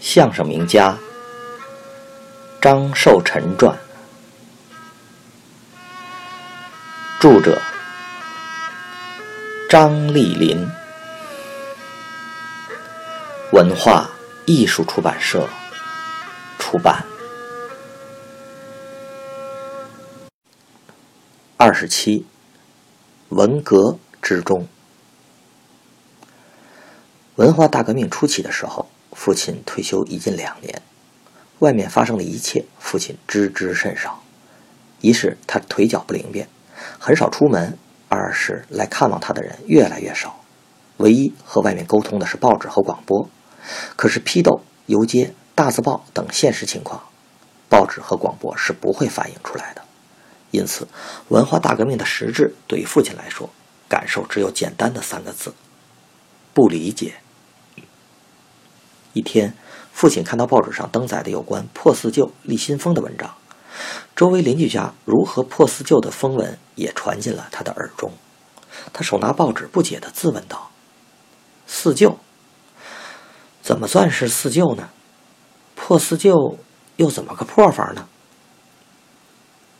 相声名家张寿臣传，著者张丽林，文化艺术出版社出版。二十七，文革之中，文化大革命初期的时候。父亲退休已近两年，外面发生的一切，父亲知之甚少。一是他腿脚不灵便，很少出门；二是来看望他的人越来越少，唯一和外面沟通的是报纸和广播。可是批斗、游街、大字报等现实情况，报纸和广播是不会反映出来的。因此，文化大革命的实质对于父亲来说，感受只有简单的三个字：不理解。一天，父亲看到报纸上登载的有关破四旧立新风的文章，周围邻居家如何破四旧的风闻也传进了他的耳中。他手拿报纸，不解地自问道：“四旧，怎么算是四旧呢？破四旧又怎么个破法呢？”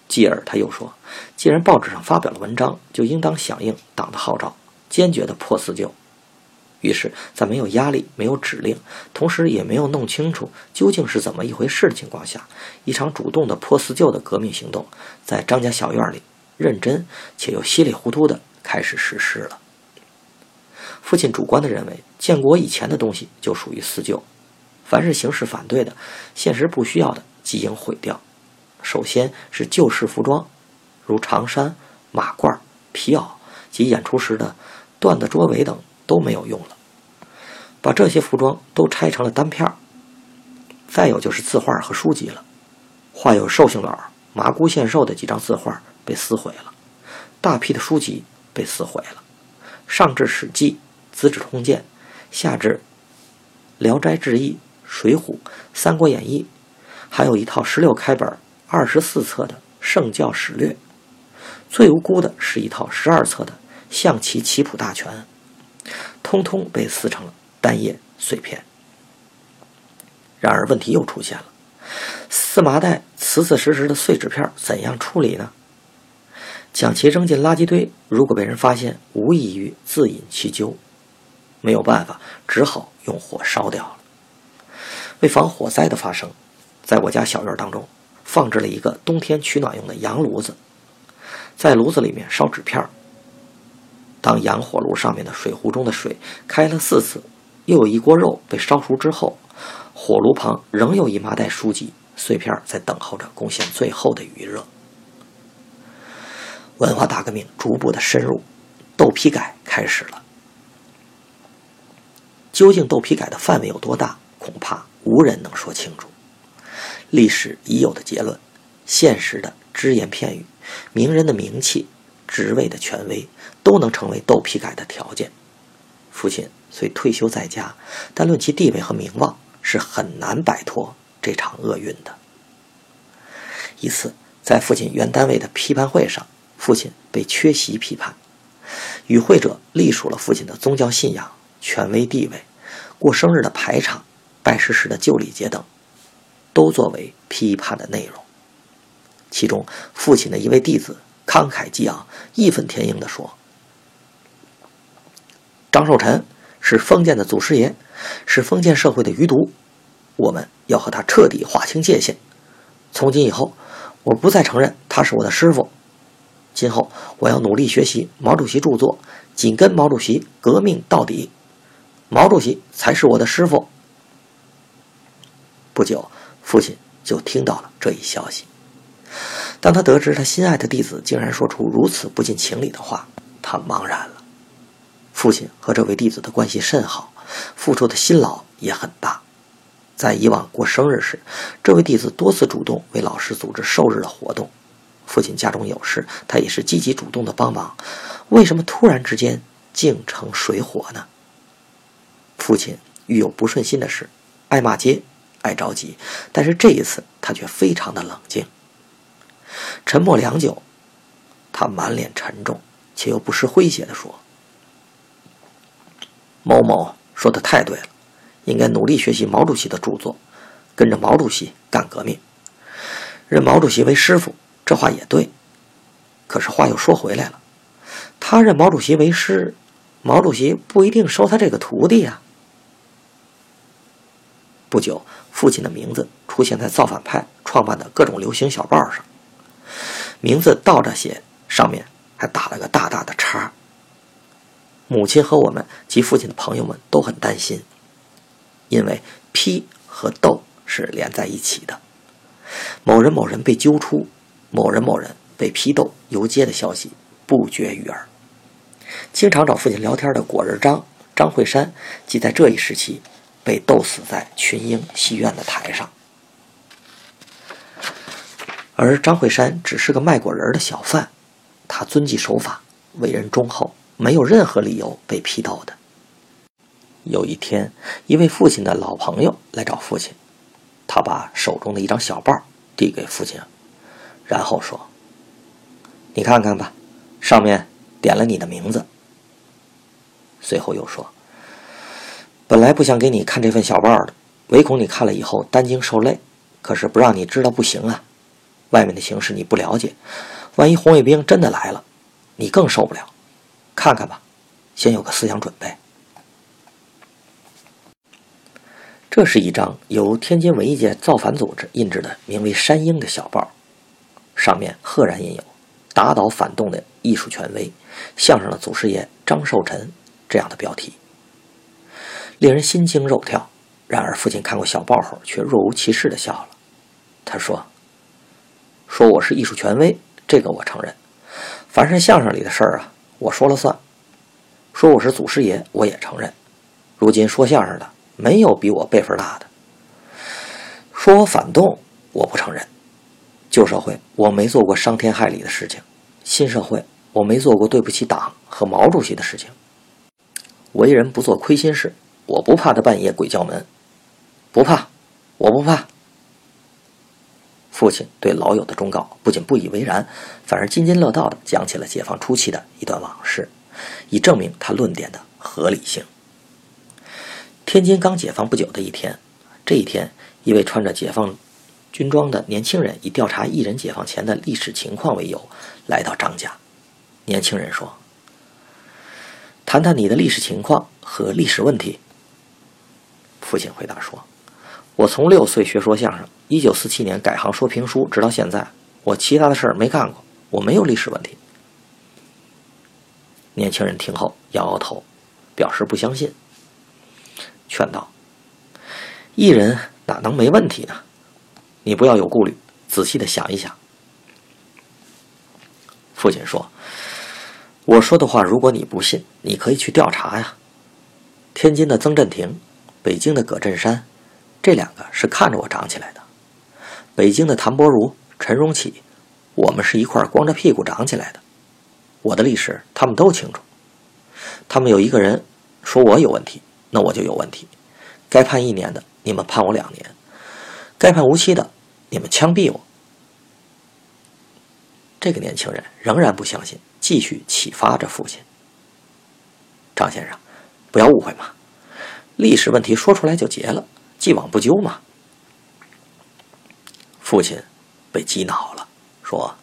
继而他又说：“既然报纸上发表了文章，就应当响应党的号召，坚决的破四旧。”于是，在没有压力、没有指令，同时也没有弄清楚究竟是怎么一回事的情况下，一场主动的破四旧的革命行动，在张家小院里认真且又稀里糊涂的开始实施了。父亲主观的认为，建国以前的东西就属于四旧，凡是形式反对的、现实不需要的，即应毁掉。首先是旧式服装，如长衫、马褂、皮袄及演出时的缎子桌围等。都没有用了，把这些服装都拆成了单片儿。再有就是字画和书籍了，画有寿星老麻姑献寿的几张字画被撕毁了，大批的书籍被撕毁了，上至《史记》《资治通鉴》，下至《聊斋志异》《水浒》《三国演义》，还有一套十六开本、二十四册的《圣教史略》，最无辜的是一套十二册的《象棋棋谱大全》。通通被撕成了单页碎片。然而问题又出现了：撕麻袋、瓷瓷实实的碎纸片怎样处理呢？将其扔进垃圾堆，如果被人发现，无异于自饮其咎。没有办法，只好用火烧掉了。为防火灾的发生，在我家小院当中放置了一个冬天取暖用的洋炉子，在炉子里面烧纸片当洋火炉上面的水壶中的水开了四次，又有一锅肉被烧熟之后，火炉旁仍有一麻袋书籍碎片在等候着贡献最后的余热。文化大革命逐步的深入，豆批改开始了。究竟豆批改的范围有多大，恐怕无人能说清楚。历史已有的结论，现实的只言片语，名人的名气。职位的权威都能成为豆批改的条件。父亲虽退休在家，但论其地位和名望，是很难摆脱这场厄运的。一次，在父亲原单位的批判会上，父亲被缺席批判，与会者隶属了父亲的宗教信仰、权威地位、过生日的排场、拜师时的旧礼节等，都作为批判的内容。其中，父亲的一位弟子。慷慨激昂、义愤填膺地说：“张寿臣是封建的祖师爷，是封建社会的余毒，我们要和他彻底划清界限。从今以后，我不再承认他是我的师傅。今后，我要努力学习毛主席著作，紧跟毛主席革命到底。毛主席才是我的师傅。”不久，父亲就听到了这一消息。当他得知他心爱的弟子竟然说出如此不近情理的话，他茫然了。父亲和这位弟子的关系甚好，付出的辛劳也很大。在以往过生日时，这位弟子多次主动为老师组织寿日的活动。父亲家中有事，他也是积极主动的帮忙。为什么突然之间竟成水火呢？父亲遇有不顺心的事，爱骂街，爱着急，但是这一次他却非常的冷静。沉默良久，他满脸沉重，却又不失诙谐地说：“某某说的太对了，应该努力学习毛主席的著作，跟着毛主席干革命，认毛主席为师傅。这话也对，可是话又说回来了，他认毛主席为师，毛主席不一定收他这个徒弟呀。不久，父亲的名字出现在造反派创办的各种流行小报上，名字倒着写，上面还打了个大大的叉。母亲和我们及父亲的朋友们都很担心，因为批和斗是连在一起的。某人某人被揪出，某人某人被批斗游街的消息不绝于耳。经常找父亲聊天的果仁张张惠山，即在这一时期。被斗死在群英戏院的台上，而张惠山只是个卖果仁的小贩，他遵纪守法，为人忠厚，没有任何理由被批斗的。有一天，一位父亲的老朋友来找父亲，他把手中的一张小报递给父亲，然后说：“你看看吧，上面点了你的名字。”随后又说。本来不想给你看这份小报的，唯恐你看了以后担惊受累。可是不让你知道不行啊，外面的形势你不了解，万一红卫兵真的来了，你更受不了。看看吧，先有个思想准备。这是一张由天津文艺界造反组织印制的名为《山鹰》的小报，上面赫然印有“打倒反动的艺术权威，相声的祖师爷张寿臣”这样的标题。令人心惊肉跳。然而，父亲看过小报后，却若无其事地笑了。他说：“说我是艺术权威，这个我承认。凡是相声里的事儿啊，我说了算。说我是祖师爷，我也承认。如今说相声的，没有比我辈分大的。说我反动，我不承认。旧社会，我没做过伤天害理的事情；新社会，我没做过对不起党和毛主席的事情。为人不做亏心事。”我不怕他半夜鬼叫门，不怕，我不怕。父亲对老友的忠告不仅不以为然，反而津津乐道地讲起了解放初期的一段往事，以证明他论点的合理性。天津刚解放不久的一天，这一天，一位穿着解放军装的年轻人以调查艺人解放前的历史情况为由，来到张家。年轻人说：“谈谈你的历史情况和历史问题。”父亲回答说：“我从六岁学说相声，一九四七年改行说评书，直到现在，我其他的事儿没干过，我没有历史问题。”年轻人听后摇摇头，表示不相信，劝道：“艺人哪能没问题呢？你不要有顾虑，仔细的想一想。”父亲说：“我说的话，如果你不信，你可以去调查呀。天津的曾振廷。”北京的葛振山，这两个是看着我长起来的；北京的谭伯如、陈荣启，我们是一块光着屁股长起来的。我的历史他们都清楚。他们有一个人说我有问题，那我就有问题。该判一年的，你们判我两年；该判无期的，你们枪毙我。这个年轻人仍然不相信，继续启发着父亲。张先生，不要误会嘛。历史问题说出来就结了，既往不咎嘛。父亲被激恼了，说：“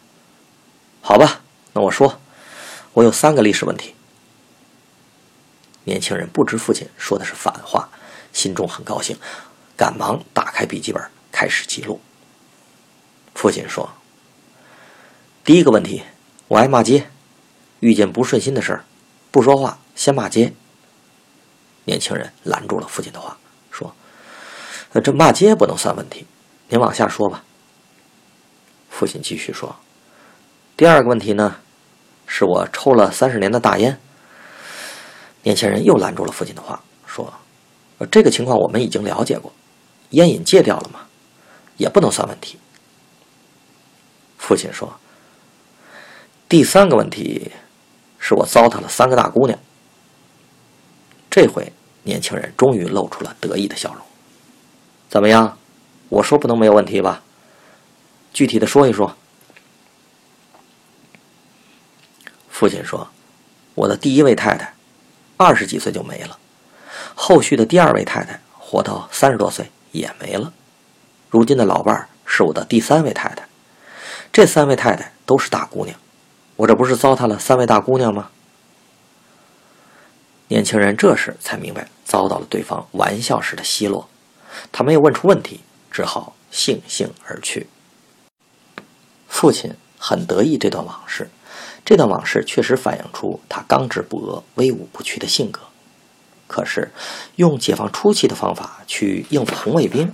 好吧，那我说，我有三个历史问题。”年轻人不知父亲说的是反话，心中很高兴，赶忙打开笔记本开始记录。父亲说：“第一个问题，我爱骂街，遇见不顺心的事儿，不说话，先骂街。”年轻人拦住了父亲的话，那：“这骂街不能算问题，您往下说吧。”父亲继续说：“第二个问题呢，是我抽了三十年的大烟。”年轻人又拦住了父亲的话，说：“这个情况我们已经了解过，烟瘾戒掉了嘛，也不能算问题。”父亲说：“第三个问题，是我糟蹋了三个大姑娘。”这回，年轻人终于露出了得意的笑容。怎么样？我说不能没有问题吧？具体的说一说。父亲说：“我的第一位太太，二十几岁就没了。后续的第二位太太活到三十多岁也没了。如今的老伴儿是我的第三位太太，这三位太太都是大姑娘，我这不是糟蹋了三位大姑娘吗？年轻人这时才明白遭到了对方玩笑式的奚落，他没有问出问题，只好悻悻而去。父亲很得意这段往事，这段往事确实反映出他刚直不阿、威武不屈的性格。可是，用解放初期的方法去应付红卫兵，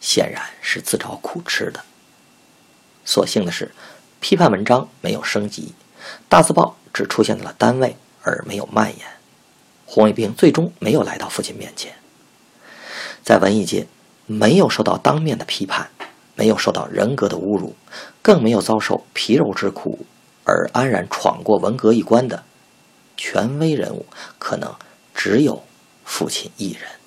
显然是自找苦吃的。所幸的是，批判文章没有升级，大字报只出现在了单位，而没有蔓延。红卫兵最终没有来到父亲面前，在文艺界没有受到当面的批判，没有受到人格的侮辱，更没有遭受皮肉之苦而安然闯过文革一关的权威人物，可能只有父亲一人。